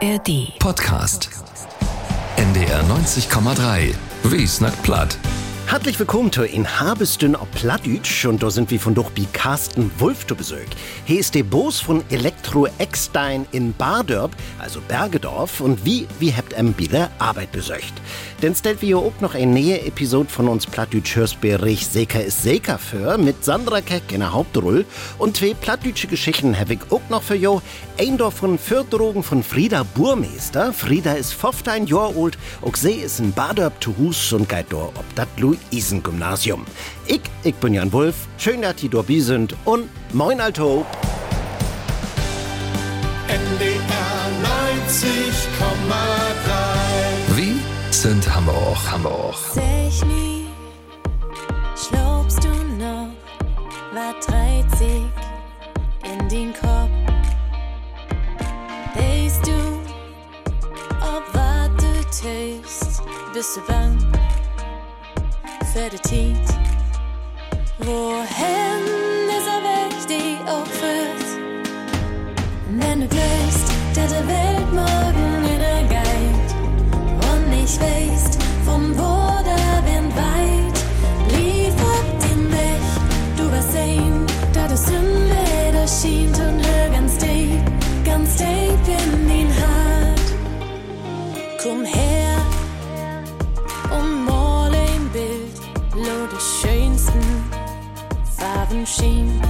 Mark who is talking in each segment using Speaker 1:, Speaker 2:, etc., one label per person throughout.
Speaker 1: ARD.
Speaker 2: Podcast. NDR 90,3. Wie snackt platt?
Speaker 3: Herzlich willkommen zu in Habestün auf Plattdütsch und da sind wir von durch wie Carsten Wulff zu Besuch. Hier ist der Boss von Elektro Eckstein in Bardörp, also Bergedorf und wie, wie habt em wieder Arbeit besucht. Denn stellt wir auch noch eine nähe Episode von uns Plattdütsch Hörsbericht Seker ist Seker für mit Sandra Keck in der Hauptrolle und zwei plattdütsche Geschichten habe ich auch noch für jo. Ein davon Fördrogen von Frieda Burmeister. Frieda ist 15 Jahre alt, auch sie ist in Bardörp zu Hus und geht da ob dat Luisen-Gymnasium. Ich, ich bin Jan Wulff, schön, dass ihr dabei sind und moin Alto.
Speaker 4: NDR 90,3
Speaker 2: Sind Hamburg, Hamburg.
Speaker 5: Sag nie, schlobst du noch, war 30 in den Kopf. Weißt du, ob tust, bist du bang für die Tiet. Wohin ist er weg, die auch führt? Wenn du glaubst, dass der Welt der Geist und nicht weißt, vom Wind weit, lief ab den Weg, du warst sehen, da das Sünde schien und hör ganz deep, ganz deep in den Hart. Komm her und mal ein Bild, lo die schönsten Farben schien.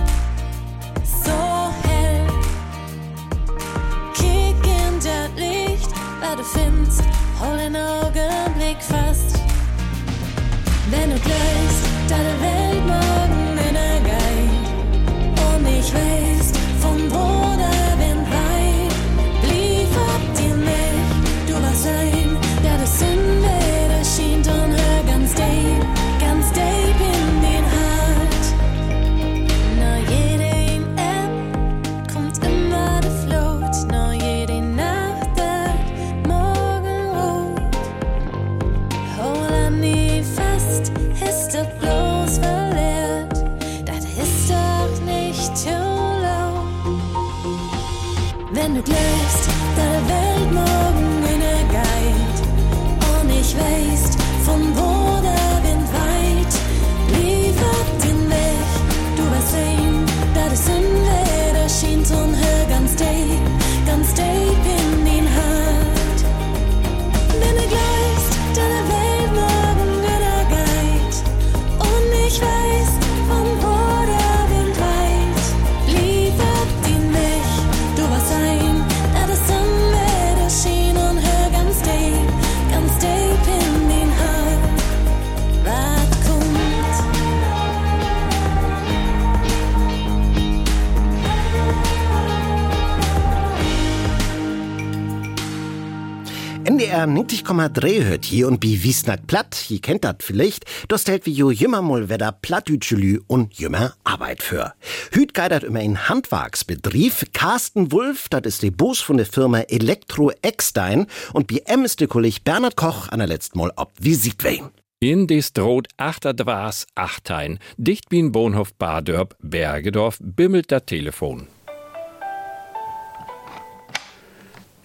Speaker 3: NDR 90,3 hört hier und bi Wiesnack platt, ihr kennt dat vielleicht, das stellt wie jo jümmer mal wieder plattdütschelü und jümmer Arbeit für. Hüt geidert immer in Handwerksbetrieb, Carsten Wulff, dat ist der Boss von der Firma Elektro Eckstein und bi em ist der Kollege Bernhard Koch an der letzten Mal ob wie sieht wen.
Speaker 6: In des droht achter Dwas Achtein, dicht bin Bohnhof Badörp, Bergedorf, bimmelt das Telefon.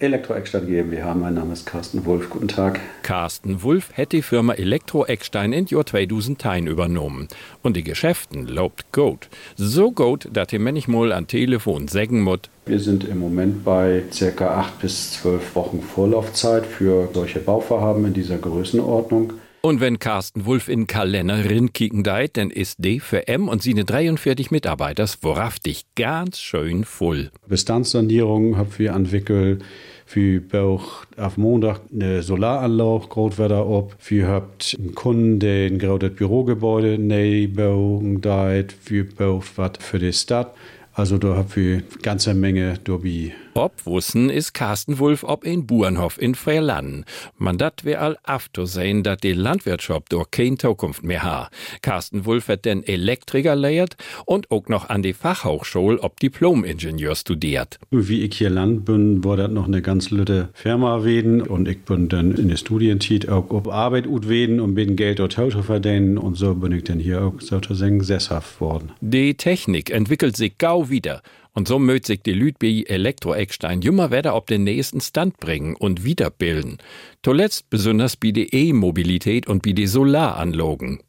Speaker 7: Elektro-Eckstadt GmbH, mein Name ist Carsten Wolf. Guten Tag.
Speaker 6: Carsten Wulff hätte die Firma Elektro Eckstein in Jahr 2010 übernommen. Und die Geschäften lobt gut. So gut, dass ihr manchmal an Telefon sagen muss,
Speaker 7: Wir sind im Moment bei circa acht bis zwölf Wochen Vorlaufzeit für solche Bauvorhaben in dieser Größenordnung.
Speaker 6: Und wenn Carsten Wulff in Kalender rinkicken deit, dann ist D für M und seine 43 Mitarbeiters wahrhaftig ganz schön voll.
Speaker 7: Bestandssanierung haben wir entwickelt. Wir bauen auf Montag eine Solaranlage, wieder ab. Wir haben einen Kunden, der ein gerade Bürogebäude neu bauen. Wir bauen was für die Stadt. Also da wir eine ganze Menge dabei.
Speaker 6: Obwussen ist Carsten Wulff ob in Burenhof in Freerlann. Man dat wär all afto sehen, dat die Landwirtschaft durch kein Zukunft mehr ha. Carsten Wulff hat den Elektriker lehrt und auch noch an die Fachhochschule ob Diplom-Ingenieur studiert.
Speaker 7: Wie ich hier land bin, war das noch eine ganz lütte Firma weden und ich bin dann in der Studienzeit auch auf Arbeit ut weden und bin Geld dort zu verdienen und so bin ich dann hier auch sozusagen sesshaft worden.
Speaker 6: Die Technik entwickelt sich gau wieder. Und so mögt sich die Lüd Elektro-Eckstein immer wieder auf den nächsten Stand bringen und wiederbilden. Zuletzt besonders bei der E-Mobilität und bei den Solaranlogen.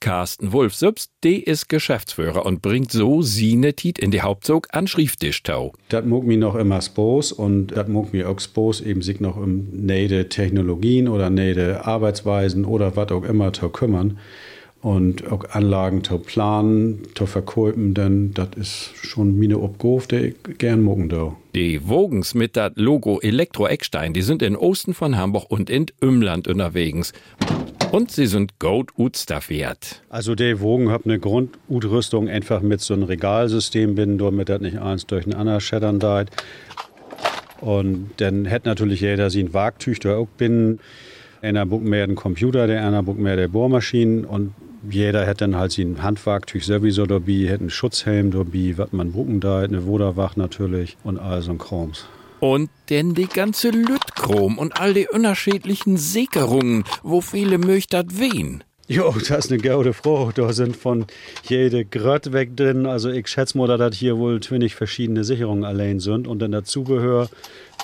Speaker 6: Carsten Wolf selbst, der ist Geschäftsführer und bringt so sine Tit in die Hauptzug an Schrifttischtau.
Speaker 7: Das mag mir noch immer Spos und das mag mir auch Spos eben sich noch um neide Technologien oder neide Arbeitsweisen oder was auch immer zu kümmern und auch Anlagen zu planen, zu verkaufen, denn das ist schon meine Obgof, der ich gern mogen da.
Speaker 6: Die Wogens mit dat Logo Elektro Eckstein, die sind in Osten von Hamburg und in Umland unterwegs. Und sie sind gut utstaffiert.
Speaker 7: Also die Wogen haben eine Grundutrüstung einfach mit so einem Regalsystem bin, damit das nicht eins durch ein anderes scheddern deit. Und dann hätte natürlich jeder sie ein Wagtüch da auch bin. Einer buckt mehr den Computer, der einer buckt mehr der Bohrmaschinen und jeder hätte dann halt sein Handwerktüch sowieso dabei, hätte einen Schutzhelm dabei, was man bucken da, eine Woderwach natürlich und all so ein Krams.
Speaker 6: Und denn die ganze Lütchrom und all die unterschiedlichen Sicherungen, wo viele möchtet wen.
Speaker 7: Jo, das ist eine gute Frage. Da sind von jede Gröt weg drin. Also ich schätze mal, dass das hier wohl 20 verschiedene Sicherungen allein sind. Und dann dazugehör,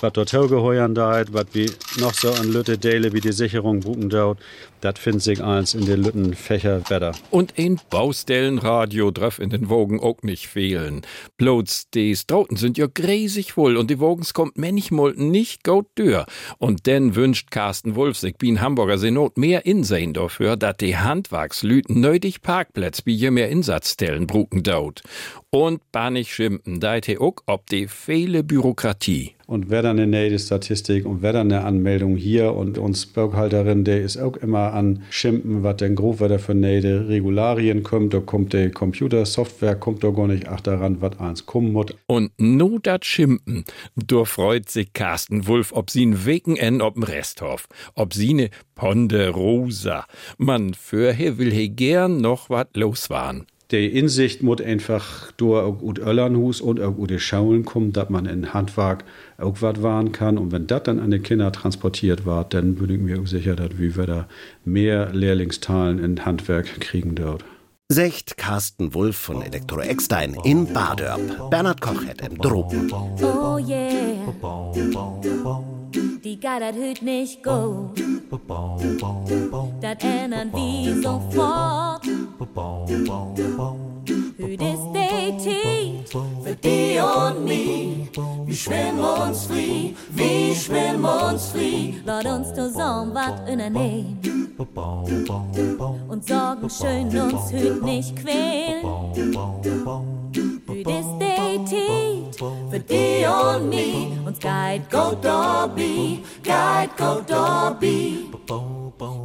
Speaker 7: was dort geheuern da, was wie noch so an Lütte Dale wie die Sicherung buchen dort, das findet sich eins in den Lütten Fächer besser.
Speaker 6: Und ein Baustellenradio darf in den Wogen auch nicht fehlen. Bloß die Strauten sind ja gräsig voll und die Wogens kommt manchmal nicht gut durch. Und denn wünscht Carsten Wolf sich wie in Hamburger Senat mehr Insehen dafür, dass die Handwerkslüten nötig Parkplätze wie je mehr Insatzstellen bruken daut. Und bannig schimpfen, da auch ob die fehle Bürokratie
Speaker 7: und wer dann eine nähe Statistik und wer dann eine Anmeldung hier und uns Berghalterin, der ist auch immer an Schimpen, was denn grob wer für nähe Regularien kommt, da kommt die Computersoftware, kommt da gar nicht ach daran, was eins kommen muss.
Speaker 6: Und nur dat Schimpen, da freut sich Carsten Wulf, ob sie n Wegen en ob'm Resthof, ob sie ne Ponderosa. Man, für he will he gern noch wat los
Speaker 7: die Insicht muss einfach durch auch gut Öllernhus und auch gute Schaulen kommen, dass man in Handwerk auch was wahren kann. Und wenn das dann an die Kinder transportiert wird, dann bin ich mir auch sicher, dass wir da mehr Lehrlingstalen in Handwerk kriegen dort.
Speaker 3: Secht Carsten Wulff von Elektro Eckstein in Badörp. Bernhard Koch hat im Drogen.
Speaker 8: Oh yeah. Die das hüt nicht gut. Das ändern wir sofort. Hüt ist die Tiet für die und mich. Wir schwimmen uns frei, wir schwimmen uns frei. Lass uns zusammen was unternehmen. Und sorgen schön uns hüt nicht quälen. Hüt ist die Tiet für die und mich. Uns geht go Dobby, geht go Dobby.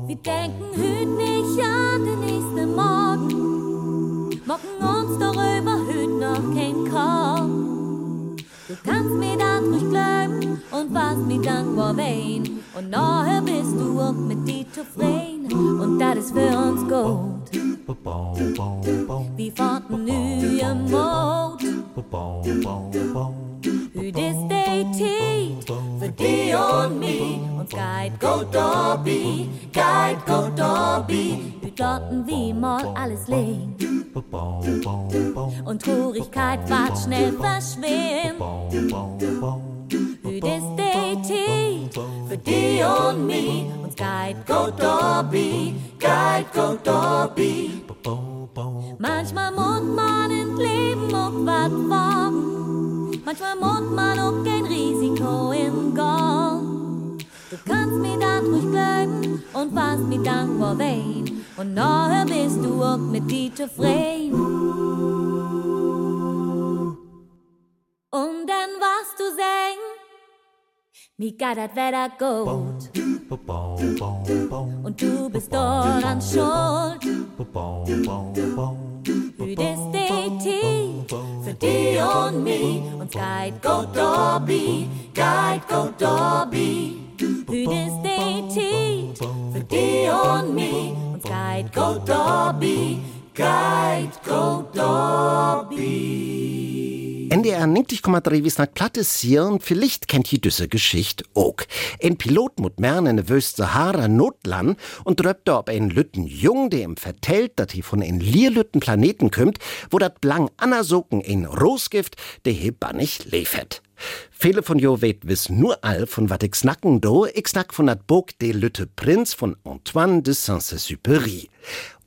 Speaker 8: Wir denken hüt nicht an den nächsten Morgen. Mocken uns darüber hüt noch kein Korn. Du kannst mir das nicht glauben und was mir dankbar wein. Und nachher bist du auch mit dir zufrieden. Und das ist für uns gut. Wir fanden neue Mut. Hüt ist die Tiet für die und mich. Uns geht go Dobby, geht go Dobby. Hüt lotten wie mal alles legen. Und Traurigkeit ward schnell verschwinden. Hüt ist die Tiet für die und mich. Uns geht go Dobby, geht go Dobby. Manchmal muss man ins Leben auch was wagen. Manchmal muss man auch kein Risiko im Gang. Du kannst mir da ruhig bleiben und was mir dankbar wein. Und nachher bist du auch mit dir zufrieden. Und dann was du singen, geht das Wetter gut. Und du bist daran schuld. Tiet für die und mich. Uns geht go Dobby, geht go Dobby. Tiet für die und mich. Uns geht go Dobby, geht go Dobby.
Speaker 3: NDR 90,3 wies nach Plattes hier und vielleicht kennt ihr diese Geschichte auch. Ein Pilot mut mern in der Wüste Sahara Notland und dröbt ob ein Lütten Jung, der ihm vertellt, dass hij von ein Lierlütten Planeten kümmt, wo dat blang Annasoken ein Rosgift, der hier bannig liefert. Viele von jo weet wiss nur all von wat ich snacken do, ich snack von dat Burg de Lütte Prinz von Antoine de Saint-Exupéry.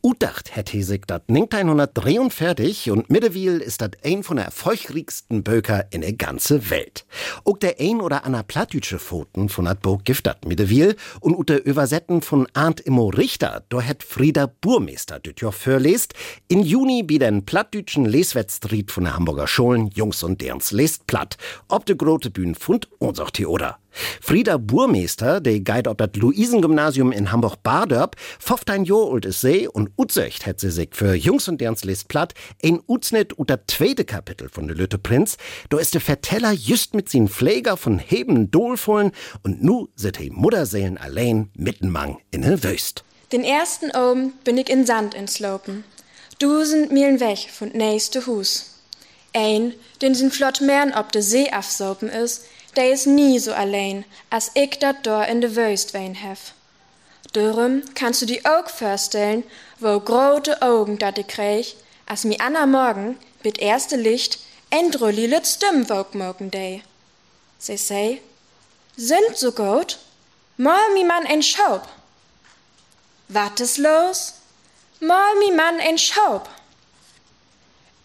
Speaker 3: Udacht hätt he sich dat 1943 und Mittewil ist dat ein von der erfolgreichsten Böker in der ganze Welt. Auch der ein oder ander plattdütsche Foten von dat Burg gift dat Mittewil und ut der Übersetten von Arndt Immo Richter, do hätt Frieda Burmeister düt jo vorlest, in Juni bi den plattdütschen Leswettstreet von der Hamburger Schulen Jungs und derns lest platt, ob de grote Bühn fund unser Theoder. Frieda Burmeister, de Guide ob das Luisengymnasium in Hamburg-Bardörp, 15 Jahre alt ist sie und Utsecht hat sie sich für Jungs und derns lest platt ein Utsnet und das zweite Kapitel von de Lütte Prinz. Da ist der Verteller just mit sin Pfleger von Heben dolvollen und nu sit he Mutterseelen allein mittenmang in den Wüst.
Speaker 9: Den ersten oben bin ich in Sand inslopen. Dusend Meilen weg von nächste Hus. Ein, den sin flott mern ob de See afsopen is, der is nie so allein, als ich dat dor in de Wüst wein hef. Dürüm kannst du die auch vorstellen, wo grote Augen dat ich krieg, als mi Anna morgen mit erste Licht endrulli lit Stimm wog morgen day. Sie sei, sind so gut, mal mi Mann en Schaub. Wat is los? Mal mi Mann en Schaub.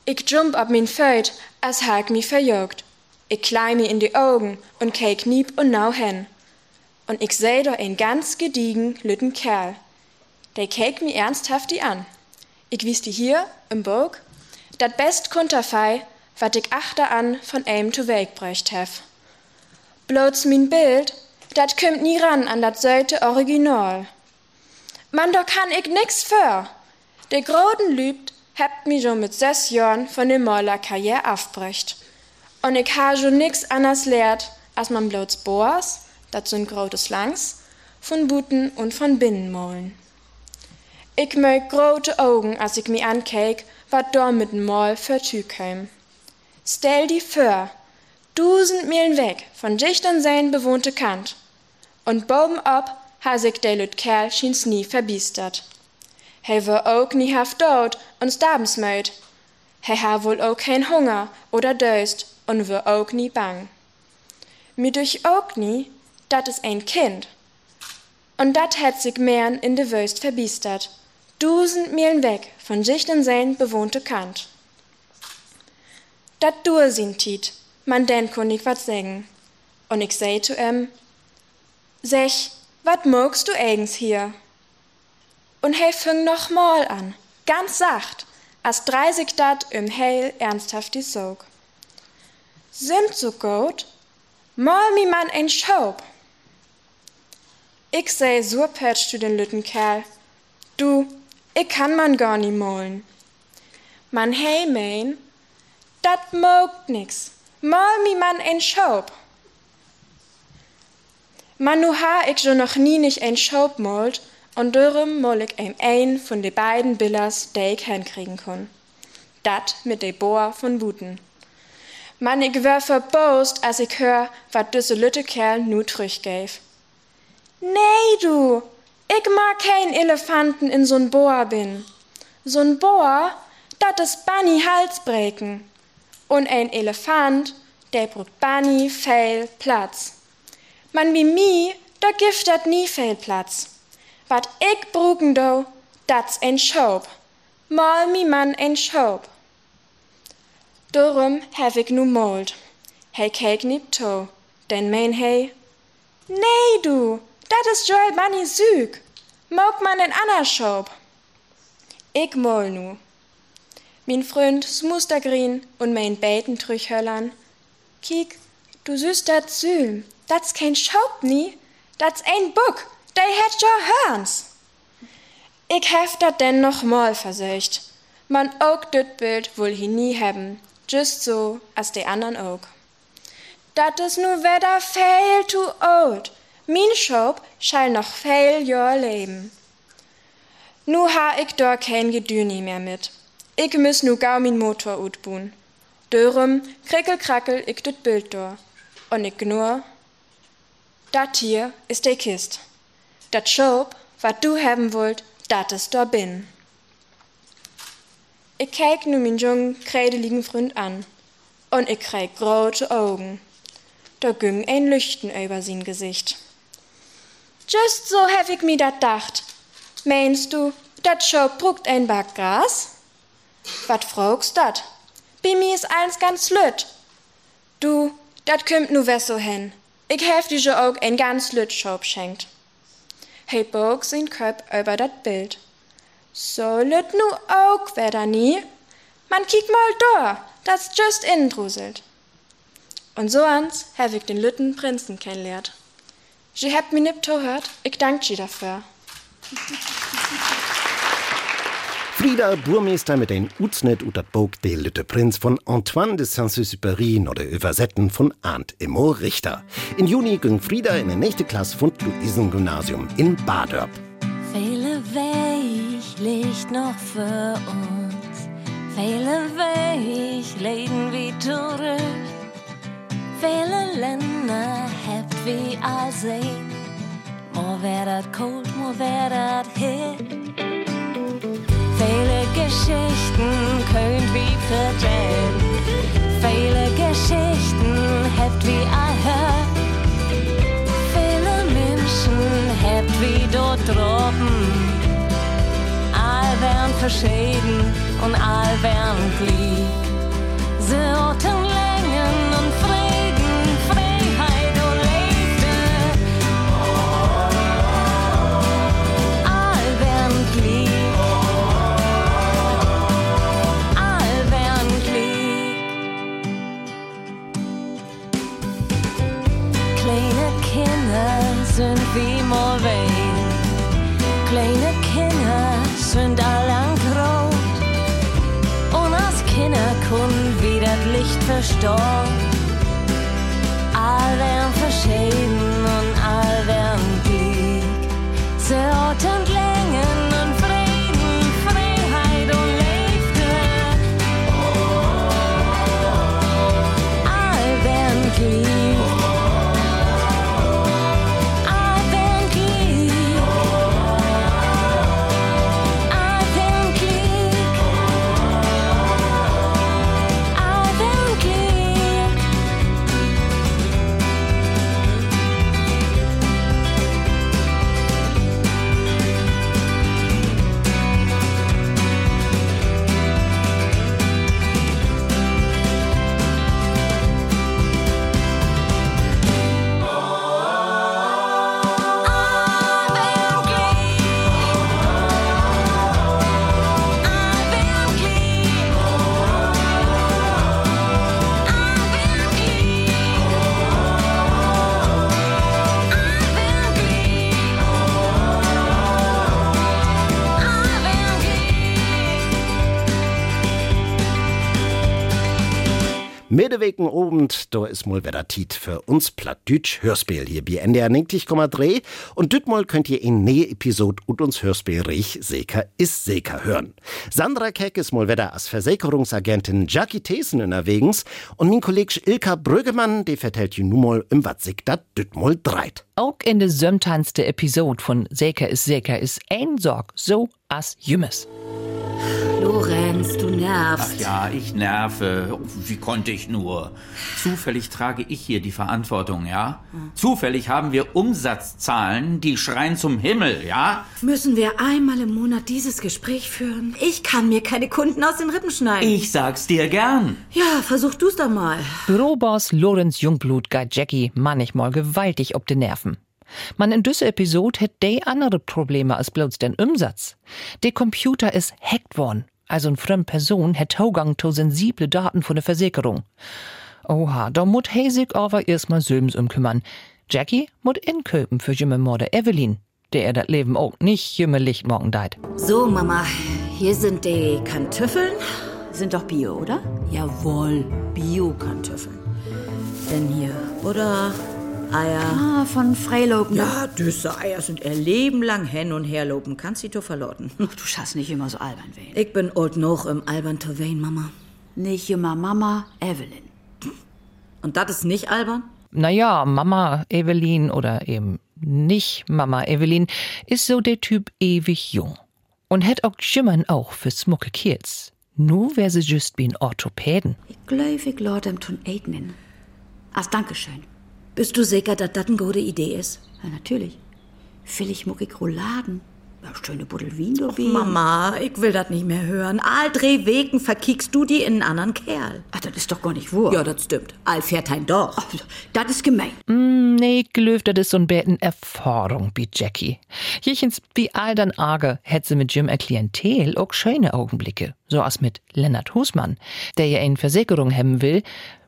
Speaker 9: Ich jump ab min Feut, als hag mi verjogt. Ich klei mi in die Augen und kijk niep und nau hen. Und ich seh da ein ganz gediegen lütten Kerl. Der kijk mi ernsthaft die an. Ich wies die hier im Burg, dat best Kunterfei, wat ich achter an von aim to weg bräucht hef. Bloß min Bild, dat kümmt nie ran an dat Seite Original. Man, da kann ich nix für. Der Groden lübt, hebt mi schon mit sechs Jahren von der Malerkarriere aufbrecht. Und ich ha schon nix anders lehrt, als man bloß Boas, dat sind grotes Langs, von Buten und von Binnenmolen. Ich mög grote Augen, als ich mi ankek, wat dort mit dem Maul für Tü. Stell die vor, dusend Meilen weg von Dichtern sein bewohnte Kant. Und boben ab ha sich der lüt Kerl schien's nie verbiestert. He war auch nie haft dort und stabensmöd. He ha wohl auch kein Hunger oder Döst und war auch nie bang. Mir durch auch nie, dat is ein Kind. Und dat hätt sich mehren in de Wöst verbiestert. Dusend Meilen weg von Dichtern sein bewohnte Kant. Dat dur sin tit, man denn kun ich wat sägen. Und ich sei zu em, Sech, wat mogst du eigens hier? Und hey fing noch mal an, ganz sacht, als dreißig dat im Heil ernsthaft die Sog. Sind so gut? Mal mi man ein Schaub. Ich sei so pertsch zu den lütten Kerl. Du, ich kann man gar nie molen. Man hey mein, dat mogt nix. Mal mi man ein Schaub. Man nu ha ich schon noch nie nicht ein Schaub molt und dürrem mol ich ein ein von de beiden Billers, de ich hinkriegen kon. Dat mit de Boa von Buten. Man ich wär verbost, als ich hör, wat düsse lütte Kerl nu gäf. Nee, du, ich mag kein Elefanten in so'n Boa bin. So'n Boa, dat is Bunny Halsbreken. Und ein Elefant, der braucht Bunny Fell Platz. Man wie mi, da gift dat nie viel Platz. Wat ich brugen do, dat's ein Schaub. Mal mi Mann ein Schaub. Darum hab ich nu mold. Hey kijk niet to, denn mein hey. Nee du, dat is Joel Bunny Süg. Mog man en Anna Schaub. Ich mol nu. Min Freund Smustergreen und mein Beten Trüchhöllern. Kiek, du süß dat Sühl. Dat's kein Schaub nie, dat's ein Buck, dei hätt jo Hörns. Ich hef dat denn noch mal versöcht. Man ook düt Bild wohl hi nie hebben, just so as de andern ook. Dat is nu weder viel to old. Min Schaub schall noch viel Jahr leben. Nu ha ich dor kein Gedüni mehr mit. Ich müss nu gau min Motor utbun. Dörum krickel-krackel ich das Bild door. Und ich nur, dat hier ist de Kist. Dat Schob, wat du haben wollt, dat is da bin. Ich kijk nu min jungen, kredeligen Freund an. Und ich krieg große Augen. Da ging ein Lüchten über sein Gesicht. Just so hab ich mi dat dacht. Meinst du, dat Schob bruckt ein Gras? Wat fragst dat? Bei mir ist alles ganz lütt. Du, dat kümmt nu so hin. Ich helf dir auch ein ganz lütt Schob schenkt. Hey bog sein Köp über dat Bild. So lütt nu auch wer nie. Man kiek mal da, das just innen druselt. Und so ans hab ich den lütten Prinzen kennenlernt. Sie habt mi nip hört, ich dank sie dafür.
Speaker 3: Frieda Burmeister mit den Utsnet ut dat Bog de Lütte Prinz von Antoine de Saint-Exupéry oder Übersetten von Arndt Immo Richter. In Juni ging Frieda in die nächste Klasse von Luisen-Gymnasium in Badörp.
Speaker 8: Liegt noch für uns, viele Weg leden wie zurück. Viele Länder habt wie all sehen, mo wär dat kalt, mo wär dat hit. Viele Geschichten könnt wie vertellen. Viele Geschichten habt wie hört. Viele Menschen habt wie dort droben. All verschieden und all werden glied. Sie orten Längen und Frieden, Freiheit und Liebe. All werden glied. All werden glied. Kleine Kinder sind wie Morwein. Kleine Kinder sind allang das Licht verstorben. All werden verschieden und
Speaker 3: Middewegen obend, da is mol wieder Tiet für uns Plattdütsch Hörspiel hier bei NDR 90,3 und dütmol könnt ihr in nähe Episode und uns Hörspiel Rich Seker is Seker hören. Sandra Keck is mol wieder als Versicherungsagentin Jackie Thesen unterwegs und mein Kollege Ilka Brüggemann, der vertellt you numol im wat sich dat dütmol dreit.
Speaker 10: Auch in der sömtanste Episode von Seker is Seker ist ein Sorg so as Jümmes.
Speaker 1: Lorenz, du nervst.
Speaker 11: Ach ja, ich nerve. Wie konnte ich nur? Zufällig trage ich hier die Verantwortung, ja? Zufällig haben wir Umsatzzahlen, die schreien zum Himmel, ja?
Speaker 1: Müssen wir einmal im Monat dieses Gespräch führen? Ich kann mir keine Kunden aus den Rippen schneiden.
Speaker 11: Ich sag's dir gern.
Speaker 1: Ja, versuch du's doch mal.
Speaker 10: Büroboss Lorenz Jungblut geht Jackie manchmal gewaltig ob de Nerven. Man in düsse Episode hätt de andere Probleme als bloß den Umsatz. De Computer is hackt worden. Also ein fremd Person hätt Zugang zu sensible Daten von der Versicherung. Oha, da mut he sich aber erstmal söms umkümmern. Jackie mut inköpen für jümme Morde Evelyn, der er dat Leben auch nicht jümme Licht morgen deit.
Speaker 1: So, Mama, hier sind die Kartoffeln. Sind doch Bio, oder? Jawohl, Bio-Kartoffeln. Denn hier Butter, Eier.
Speaker 12: Ah, von Freilopen.
Speaker 1: Ja, düsse Eier sind er Leben lang hin und her lopen. Kannst sie to verloten.
Speaker 12: Ach, du schaffst nicht immer so albern werden.
Speaker 1: Ich bin old noch im albern Tovain, Mama. Nicht immer Mama, Evelyn. Und das ist nicht albern?
Speaker 10: Naja, Mama Evelyn oder eben nicht Mama Evelyn ist so der Typ ewig jung. Und hätt auch Schimmern auch für smucke Kiels. Nu wär sie just wie ein Orthopäden.
Speaker 1: Ich glaub, ich lord em tun eignen. Ach, Dankeschön. Bist du sicher, dass das eine gute Idee ist? Ja, natürlich. Will ich muckig Rouladen? Ja, schöne Buddel Wien, du Wien.
Speaker 12: Mama, ich will das nicht mehr hören. All drei Wegen verkiekst du die in einen anderen Kerl.
Speaker 1: Ach, das ist doch gar nicht wahr.
Speaker 12: Ja, das stimmt. All fährt ein doch.
Speaker 1: Ach, das ist gemein.
Speaker 10: Mm, nee, gelöft, das ist so ein Betten Erfahrung, wie Jackie. Jichens, wie all dann arge, hätt sie mit Jim er Klientel auch schöne Augenblicke. So als mit Lennart Husmann, der ja eine Versicherung haben will,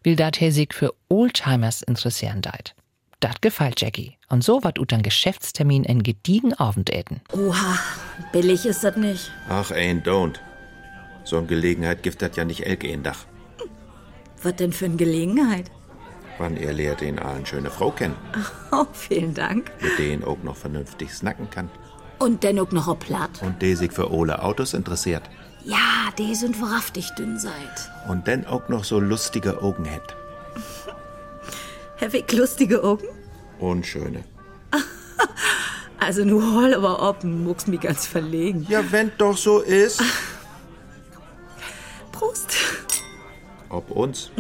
Speaker 10: will dat er sich für Oldtimers interessieren deit. Dat gefällt Jackie. Und so wat ut an Geschäftstermin en gediegen Abendäten.
Speaker 12: Oha, billig ist das nicht.
Speaker 13: Ach, ein don't. So eine Gelegenheit gibt das ja nicht elke in Dach.
Speaker 12: Was denn für eine Gelegenheit?
Speaker 13: Wann er lehrt den eine schöne Frau kennen,
Speaker 12: Oh, vielen Dank.
Speaker 13: mit denen auch noch vernünftig snacken kann.
Speaker 1: Und dennoch noch ein Platt.
Speaker 13: Und der sich für ole Autos interessiert.
Speaker 1: Ja, die sind wahrhaftig dünn seid.
Speaker 13: Und dann auch noch so lustige Augen hat.
Speaker 12: Hab ich lustige Augen?
Speaker 13: Und schöne.
Speaker 12: Also nur hol aber ob, muckst mich ganz verlegen.
Speaker 13: Ja, wenn doch so ist.
Speaker 12: Prost.
Speaker 13: Ob uns.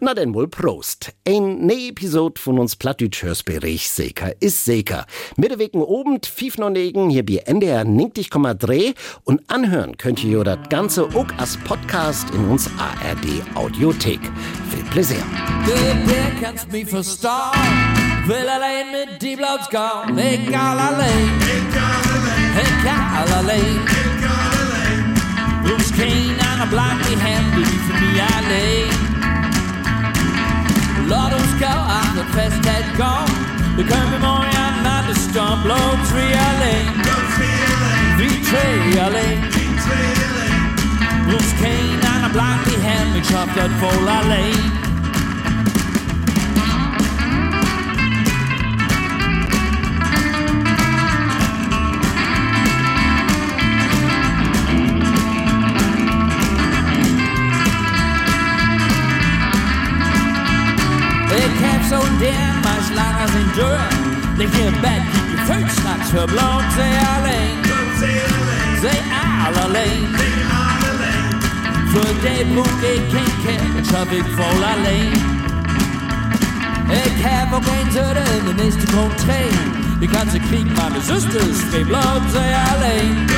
Speaker 3: Na denn wohl Prost. Ein ne Episode von uns Plattdütsch Seker ist Seker. Mittewegen oben, fief noch negen, hier bei NDR 90,3 und anhören könnt ihr das Ganze auch als Podcast in uns ARD Audiothek. Viel Pläsier.
Speaker 14: Der kannst mich verstauen. Will allein mit die Blauts gehen. Egal allein. Egal allein. Bloß keiner bleibt die Hände wie für mich allein. Låt oss Lord skal andre fastsat gård Det kan vi morgen not the storm Blow tree alley. Victory alley. Bruce Kane, han er blank i hand Med chocolate for alley. Heb zo der maar lang als een deur. Lig je in bed, keep je voet straks verbloot. Zij alleen, zij al alleen. Voor die boek ik geen ken, schaf ik vol alleen. Ik heb ook een zuiden in de meeste komt twee. Je kan ze kriegen, maar de zusters verbloot. Zij alleen,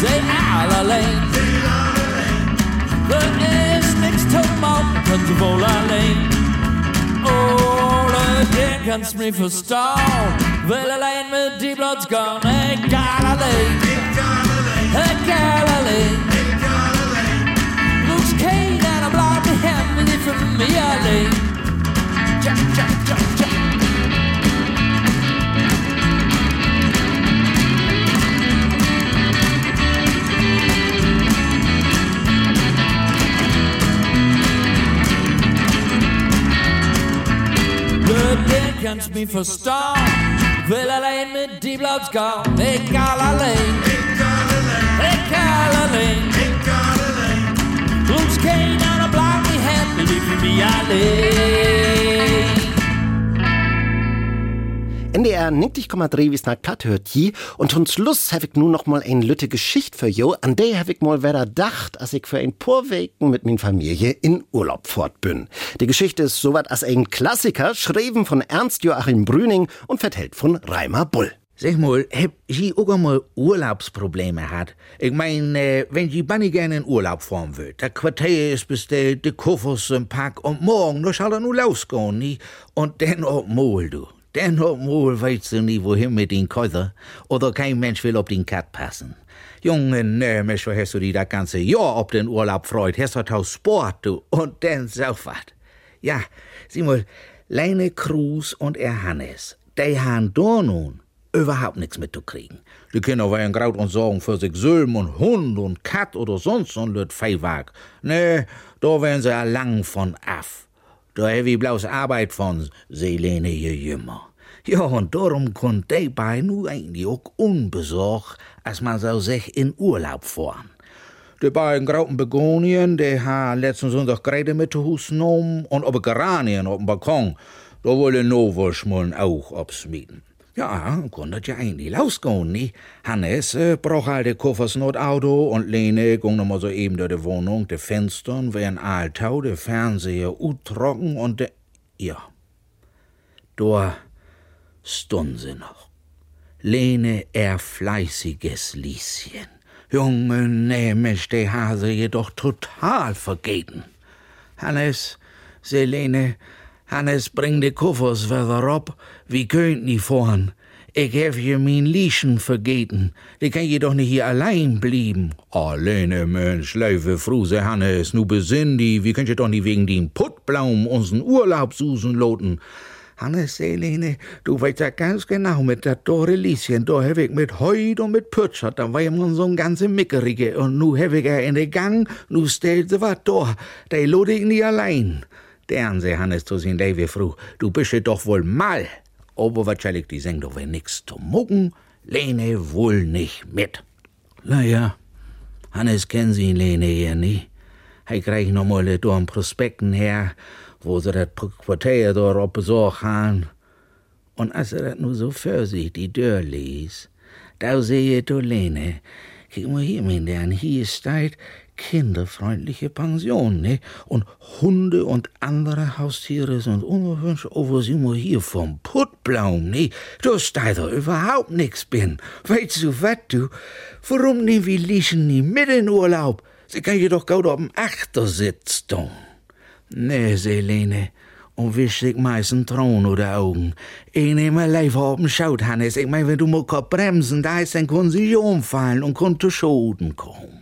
Speaker 14: zij al alleen. Er is niks te maken, kan ze vol alleen. Ole, der kannst mich verstauen. Will allein mit die Bloods gone. Egal allein. Egal allein. Bloß keiner bleibt die Hände nicht für mich allein. Tja, tja, tja, tja. Der kannst mich verstauen. Will allein mit die Bloods gone. Egal allein. Egal allein. Bloß keiner bleibt die Hände nicht für mich allein.
Speaker 3: NDR 90,3 wie nach platt hört je und zum Schluss habe ich nun noch mal ein lütte Geschicht für jo, an der habe ich mal wieder dacht, als ich für ein paar Wochen mit min Familie in Urlaub fort bin. Die Geschichte ist soweit als ein Klassiker, schrieben von Ernst Joachim Brüning und vertellt von Reimer Bull.
Speaker 15: Zeg mal, heb je ook einmal Urlaubsprobleme hat? Ich mein, äh, wenn je banni gerne in Urlaub fahren will, der Quartier ist bestellt, die Koffers im Pack und morgen, da soll er nur losgehen, nie? Und dann ob mal, du. Dann ob mal weißt du nie, wohin mit den Käufer. Oder kein Mensch will auf den Kat passen. Junge, ne, Mensch, hast du die das ganze Jahr ob den Urlaub freut? Hast du Sport, du. Und so wat. Ja, sieh mal, Leine Cruz und er Hannes, die han da nun überhaupt nichts mitzukriegen. Die Kinder waren graut und sorgen für sich Sölm und Hund und Kat oder sonst so ein Lüt Feiwag. Nee, da wären sie lang von af. Da hab ich bloß Arbeit von Selene jümmer. Ja, und darum konnt die bei nu eigentlich auch unbesorgt, als man so sich in Urlaub fahren. De beiden grauten Begonien, die ha letzten Sonntag gerade mit Hus genommen und ob Geranien auf dem Balkon, da wollen Novoschmullen auch absmieten. Ja, konnte ja eigentlich losgehen, nie? Hannes äh, braucht halt de Koffers not Auto und Lene ging noch mal so eben durch die Wohnung, de Fenstern wären altau, de Fernseher utrocken und de... Ja. Da stund sie noch. Lene, er fleißiges Lieschen. Junge, nämlich, de Hase jedoch total vergeten. Hannes, Selene, Hannes, bring de Koffers wieder ab, wie könnt nie vorn. Ich hab je min Lieschen vergeten, die kann je doch nicht hier allein blieben. Alleine, Mensch, leife Fruse Hannes, nu besinn die, wie könnt ihr doch nicht wegen dem Puttblaum unseren Urlaub susen loten. Hannes, Selene, du weißt ja ganz genau, mit der Dore Lieschen, da hab ich mit Heut und mit Pütschert, da war immer so ein ganze Mickerige, und nu hab ich er in den Gang, nu stellt sie wat da, der lode ich nie allein. Dern, se Hannes zu sin Lewe fru, du bist doch wohl mal. Aber wahrscheinlich die seng doch wenn nix zu mucken, Lene wohl nicht mit. Na ja, Hannes kennen Sie Lene ja nie. He krieg noch mal dorn Prospekten her, wo sie dat Quartier dort op han. Und als er dat nu so für sich die Tür ließ, da sehe du Lene, guck mal hier, mein Dern, hier steht, kinderfreundliche Pension, ne? Und Hunde und andere Haustiere sind unerwünscht, aber sie mal hier vom Puttblaum, ne? Du steht doch überhaupt nix bin. Weißt du wat, du? Warum nehmen wir Lieschen nie mit in Urlaub? Sie kann jedoch gut auf dem Achtersitz tun. Nee, Selene, und wisch sich meisten Thron oder Augen. Ich nehme live auf dem Schaut, Hannes. Ich mein, wenn du mal bremsen, da ist, dann können sie umfallen und zu Schoden kommen.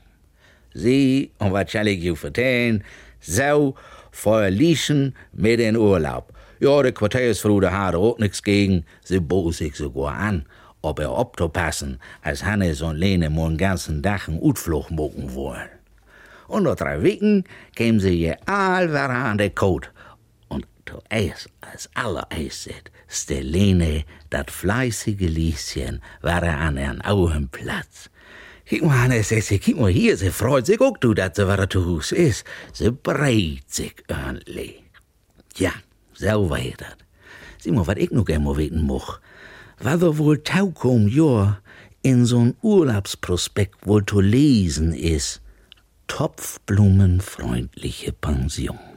Speaker 15: Sie, und was soll ich you vertellen, so verließen mit den Urlaub. Ja, der Quartiersfrau, der hat auch nix gegen, sie bot sich sogar an, ob er optopassen, als Hannes und Lene einen ganzen Tag einen Utflug mucken wollen. Und nach drei Wochen kämen sie hier all an der Code. Und zuerst, als allererstes, ist der Lene, dat fleißige Lieschen, war an ihren Augenplatz. Kijk maar, Hannes, zegt ze, kijk maar hier, ze freut zich ook toe dat ze weer te huis is. Ze breidt zich eindelijk. Ja, zo weet dat. Zie maar, wat ik nog einmal weten mocht. Wat er wohl taukom Jahr in so'n Urlaubsprospekt wohl zu lesen ist. Topfblumenfreundliche Pension.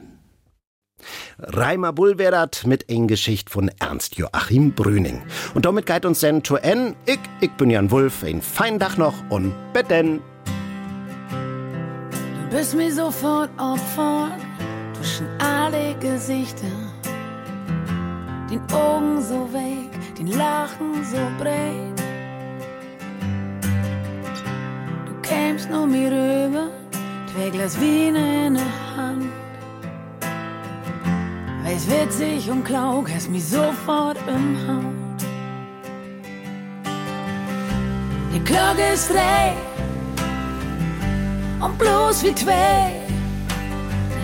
Speaker 3: Reimer Bullwerdert mit eng Geschicht von Ernst Joachim Brüning. Und damit geht uns sen to en. Ich, ich bin Jan Wulf, ein fein Dach noch und betten.
Speaker 16: Du bist mir sofort Opfer zwischen alle Gesichter. Den Augen so weg, den Lachen so breit. Du kämst nur mir rüber, zwei Glas Wein in der Hand. Weiß witzig und klaug, hast mich sofort im Haut. Die Glocke ist drei und bloß wie zwei.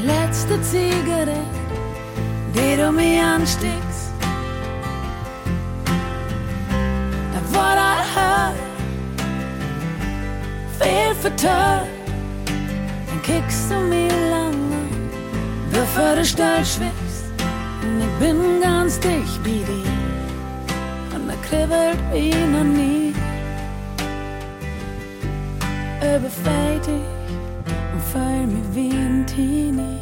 Speaker 16: Letzte Zigarette, die du mir ansteckst. Da war das Haar viel vertört. Dann kickst du mir lange, bevor du steil schwimmst. Und ich bin ganz dicht bei dir und er kribbelt wie noch nie. Überfällt dich und fühl mich wie ein Teenie.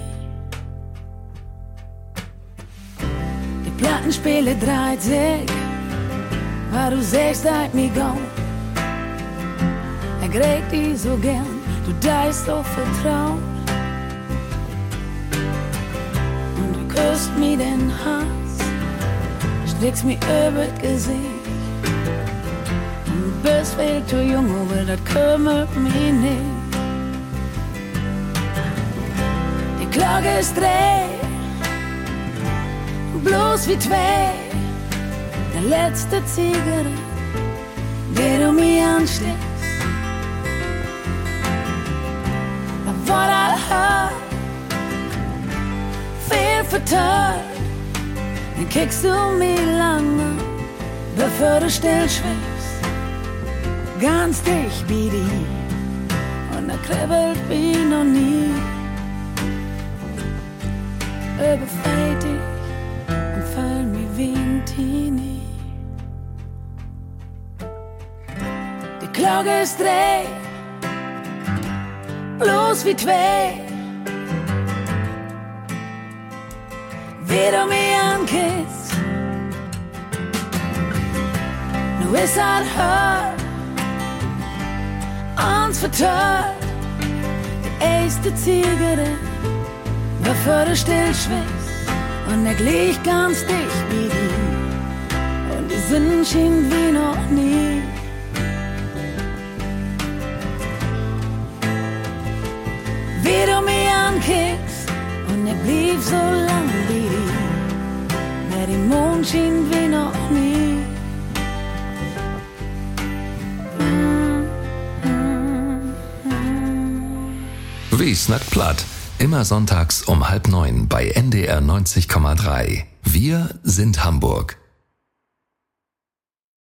Speaker 16: Die Plattenspiele dreht sich, weil du sagst, halt mich go. Er gräbt dich so gern, du deist so vertraut. Den Hals, streckst mir über das Gesicht. Du bist viel zu jung, aber das kümmert mich nicht. Die Klage ist dreh, bloß wie zwei. Der letzte Zigarette, die du mir ansteckst. Da war das Haar viel vertört. Dann kickst du mir lange, bevor du still schwebst. Ganz dicht wie die und dann kribbelt wie noch nie. Überfällt ich und fall mir wie ein Teenie. Die Glocke ist dreh, bloß wie zwei. Wie du mich ankisst, nu ist halt hört, uns vertört, die erste Zigarette bevor du still schwitzt und er glich ganz dicht wie die. Und die Sinn schien wie noch nie. Wie du mich ankickst und er blieb so lang die, der die Mond schien wie noch nie.
Speaker 2: Wie snackt platt? Immer sonntags um halb neun bei NDR 90,3. Wir sind Hamburg.